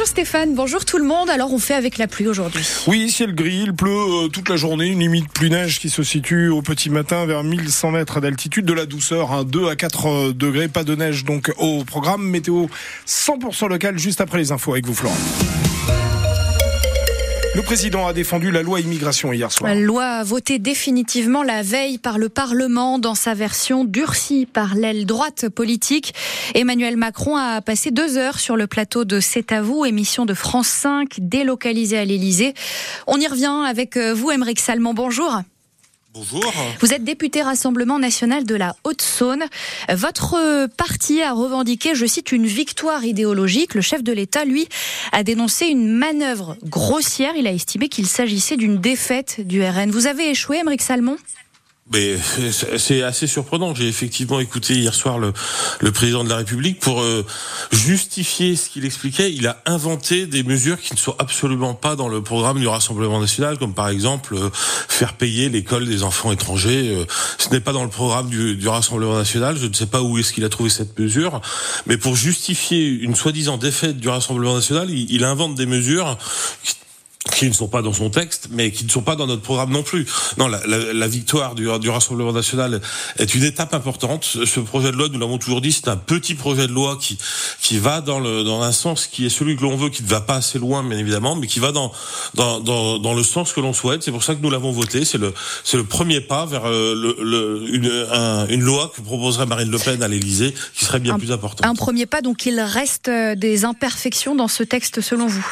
Bonjour Stéphane, bonjour tout le monde. Alors on fait avec la pluie aujourd'hui. Oui, ciel gris, il pleut euh, toute la journée, une limite pluie neige qui se situe au petit matin vers 1100 mètres d'altitude, de la douceur, 2 hein, à 4 euh, degrés, pas de neige donc au programme météo 100% local juste après les infos avec vous Florent. Le président a défendu la loi immigration hier soir. La loi votée définitivement la veille par le Parlement dans sa version durcie par l'aile droite politique. Emmanuel Macron a passé deux heures sur le plateau de C'est à vous, émission de France 5, délocalisée à l'Elysée. On y revient avec euh, vous, Émeric Salmon. Bonjour. Bonjour. Vous êtes député Rassemblement national de la Haute-Saône. Votre parti a revendiqué, je cite, une victoire idéologique. Le chef de l'État, lui, a dénoncé une manœuvre grossière. Il a estimé qu'il s'agissait d'une défaite du RN. Vous avez échoué, Émeric Salmon? Mais c'est assez surprenant. J'ai effectivement écouté hier soir le, président de la République pour euh, justifier ce qu'il expliquait. Il a inventé des mesures qui ne sont absolument pas dans le programme du Rassemblement national, comme par exemple euh, faire payer l'école des enfants étrangers. Euh, ce n'est pas dans le programme du, du, Rassemblement national. Je ne sais pas où est-ce qu'il a trouvé cette mesure, mais pour justifier une soi-disant défaite du Rassemblement national, il, il invente des mesures qui qui ne sont pas dans son texte, mais qui ne sont pas dans notre programme non plus. Non, la, la, la victoire du, du, Rassemblement national est une étape importante. Ce projet de loi, nous l'avons toujours dit, c'est un petit projet de loi qui qui va dans le dans un sens qui est celui que l'on veut, qui ne va pas assez loin, bien évidemment, mais qui va dans dans dans, dans le sens que l'on souhaite. C'est pour ça que nous l'avons voté. C'est le c'est le premier pas vers euh, le, le, une un, une loi que proposerait Marine Le Pen à l'Élysée, qui serait bien un, plus importante. Un premier pas, donc il reste euh, des imperfections dans ce texte, selon vous?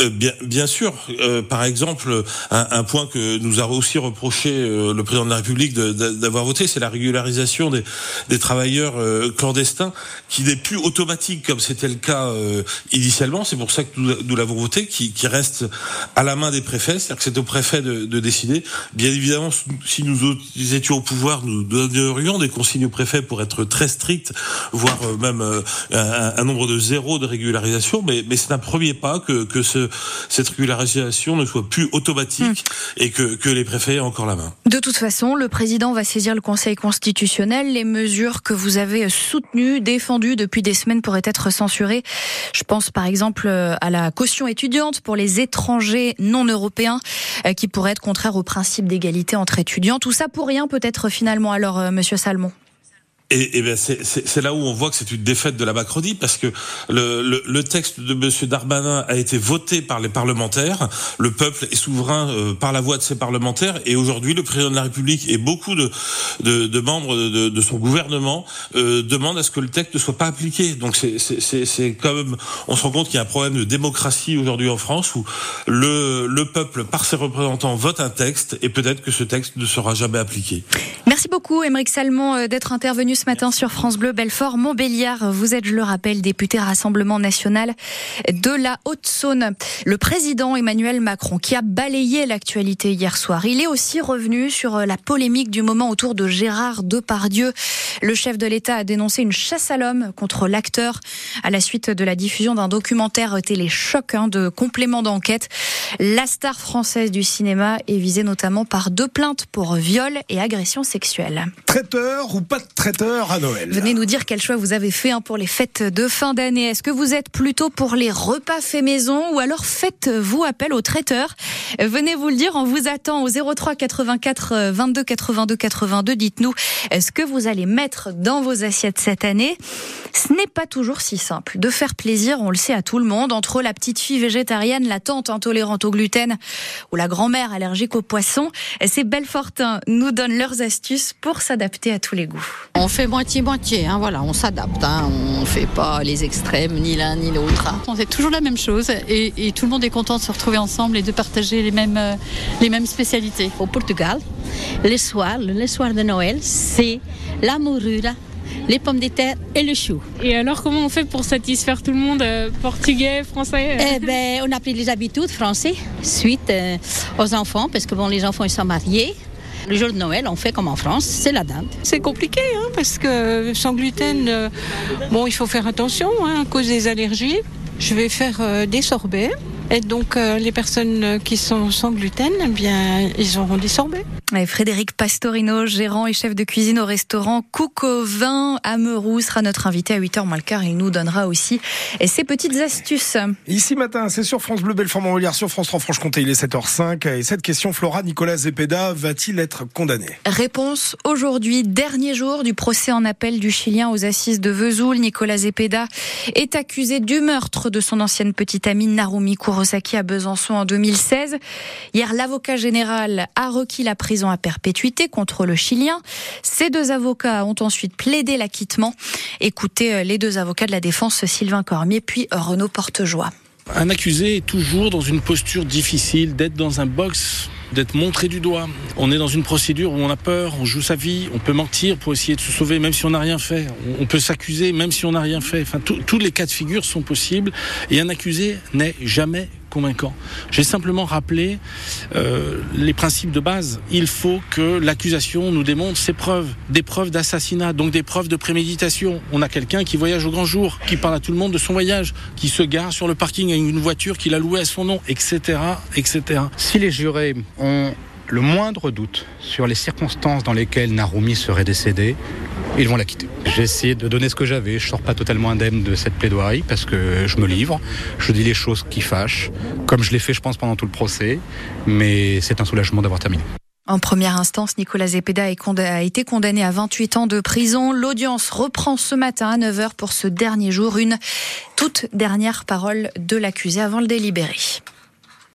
Euh, bien, bien sûr. Euh, par exemple, un, un, point que nous a aussi reproché euh, le président de la République d'avoir voté, c'est la régularisation des, des travailleurs euh, clandestins, qui n'est plus automatique comme c'était le cas euh, initialement. C'est pour ça que nous, nous l'avons voté, qui, qui, reste à la main des préfets, c'est-à-dire que c'est au préfet de, de, décider. Bien évidemment, si nous étions au pouvoir, nous donnerions des consignes au préfet pour être très stricts, voire même un, un, nombre de zéro de régularisation. Mais, mais c'est un premier pas que, que ce cette régularisation ne soit plus automatique mmh. et que, que les préfets aient encore la main. De toute façon, le président va saisir le Conseil constitutionnel. Les mesures que vous avez soutenues, défendues depuis des semaines pourraient être censurées. Je pense par exemple à la caution étudiante pour les étrangers non européens euh, qui pourrait être contraire au principe d'égalité entre étudiants. Tout ça pour rien peut-être finalement alors, euh, Monsieur Salmon? Et, et ben c'est là où on voit que c'est une défaite de la Macronie parce que le, le, le, texte de Monsieur Darmanin a été voté par les parlementaires. Le peuple est souverain euh, par la voix de ses parlementaires et aujourd'hui le président de la République et beaucoup de, de, de membres de, de, son gouvernement euh, demandent à ce que le texte ne soit pas appliqué. Donc c'est même, on se rend compte qu'il y a un problème de démocratie aujourd'hui en France où le, le peuple par ses représentants vote un texte et peut-être que ce texte ne sera jamais appliqué. Merci beaucoup, Émeric Salmon, euh, d'être intervenu ce matin sur France Bleu Belfort Montbéliard. Vous êtes, je le rappelle, député Rassemblement National de la Haute-Saône. Le président Emmanuel Macron, qui a balayé l'actualité hier soir, il est aussi revenu sur euh, la polémique du moment autour de Gérard Depardieu. Le chef de l'État a dénoncé une chasse à l'homme contre l'acteur à la suite de la diffusion d'un documentaire télé choc hein, de complément d'enquête. La star française du cinéma est visée notamment par deux plaintes pour viol et agression sexuelle. Traiteur ou pas de traiteur à Noël? Venez nous dire quel choix vous avez fait hein, pour les fêtes de fin d'année. Est-ce que vous êtes plutôt pour les repas faits maison ou alors faites-vous appel au traiteur Venez vous le dire, on vous attend au 03 84 22 82 82. Dites-nous ce que vous allez mettre dans vos assiettes cette année? Ce n'est pas toujours si simple de faire plaisir, on le sait à tout le monde, entre la petite fille végétarienne, la tante intolérante au gluten ou la grand-mère allergique aux poissons. Ces belles fortins nous donnent leurs astuces pour s'adapter à tous les goûts. On fait moitié-moitié, hein, voilà, on s'adapte, hein, on ne fait pas les extrêmes, ni l'un ni l'autre. Hein. On fait toujours la même chose et, et, tout le monde est content de se retrouver ensemble et de partager les mêmes, euh, les mêmes spécialités. Au Portugal, les soirs, les soirs de Noël, c'est la morura les pommes de terre et le chou. Et alors, comment on fait pour satisfaire tout le monde, euh, portugais, français euh... Eh ben, on a pris les habitudes français suite euh, aux enfants, parce que bon, les enfants ils sont mariés. Le jour de Noël, on fait comme en France, c'est la dinde. C'est compliqué hein, parce que sans gluten, euh, bon, il faut faire attention hein, à cause des allergies. Je vais faire euh, des sorbets Et donc euh, les personnes qui sont sans gluten, eh bien, ils auront des sorbets. Et Frédéric Pastorino, gérant et chef de cuisine au restaurant Cook au vin à Meroux, sera notre invité à 8h moins le quart. Il nous donnera aussi ses petites astuces. Ici matin, c'est sur France Bleu Belfort-Montbéliard, sur France 3 Franche-Comté, il est 7h05. Et cette question, Flora Nicolas Zepeda va-t-il être condamné? Réponse aujourd'hui, dernier jour du procès en appel du Chilien aux assises de Vesoul. Nicolas Zepeda est accusé du meurtre de son ancienne petite amie Narumi Kurosaki à Besançon en 2016. Hier, l'avocat général a requis la prison à perpétuité contre le Chilien. Ces deux avocats ont ensuite plaidé l'acquittement. Écoutez euh, les deux avocats de la défense, Sylvain Cormier puis Renaud Portejoie. Un accusé est toujours dans une posture difficile, d'être dans un box, d'être montré du doigt. On est dans une procédure où on a peur, on joue sa vie, on peut mentir pour essayer de se sauver même si on n'a rien fait. On peut s'accuser même si on n'a rien fait. Enfin, tous les cas de figure sont possibles et un accusé n'est jamais J'ai simplement rappelé euh, les principes de base. Il faut que l'accusation nous démontre ses preuves, des preuves d'assassinat, donc des preuves de préméditation. On a quelqu'un qui voyage au grand jour, qui parle à tout le monde de son voyage, qui se gare sur le parking avec une voiture qu'il a louée à son nom, etc., etc. Si les jurés ont le moindre doute sur les circonstances dans lesquelles Narumi serait décédé, ils vont la quitter. J'ai essayé de donner ce que j'avais. Je sors pas totalement indemne de cette plaidoirie parce que je me livre. Je dis les choses qui fâchent, comme je l'ai fait, je pense, pendant tout le procès. Mais c'est un soulagement d'avoir terminé. En première instance, Nicolas Zepeda a été condamné à 28 ans de prison. L'audience reprend ce matin à 9h pour ce dernier jour. Une toute dernière parole de l'accusé avant le délibéré.